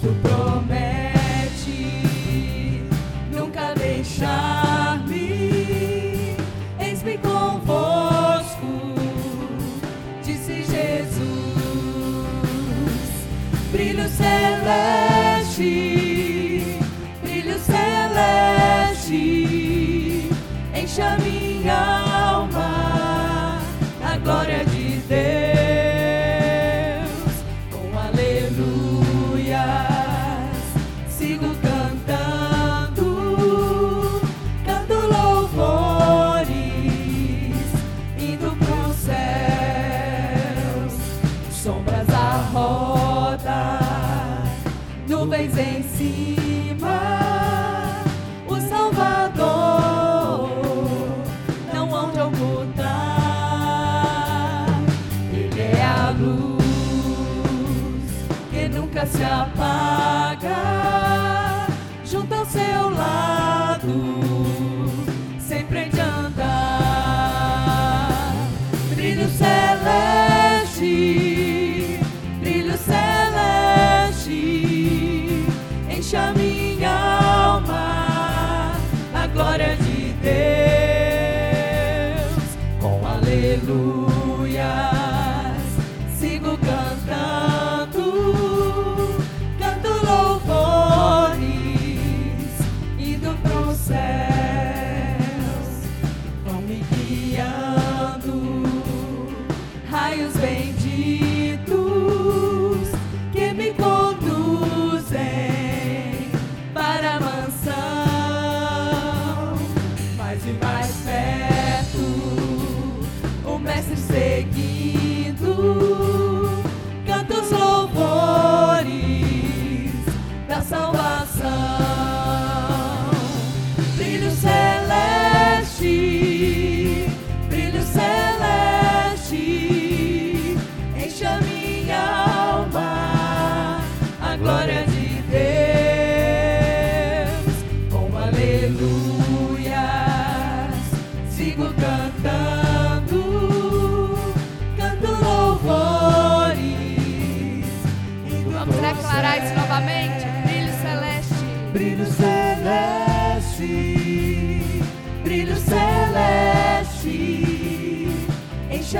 tu promete nunca deixar-me. Eis-me convosco, disse Jesus. Brilho celeste, brilho celeste, encha minha alma. sombras à roda, nuvens em cima, o Salvador não hão de ocultar. Ele é a luz que nunca se apaga, junto ao seu lado, sempre em andar. Brilho celeste. Hallelujah. Novamente. Brilho celeste. Brilho celeste, brilho celeste, enche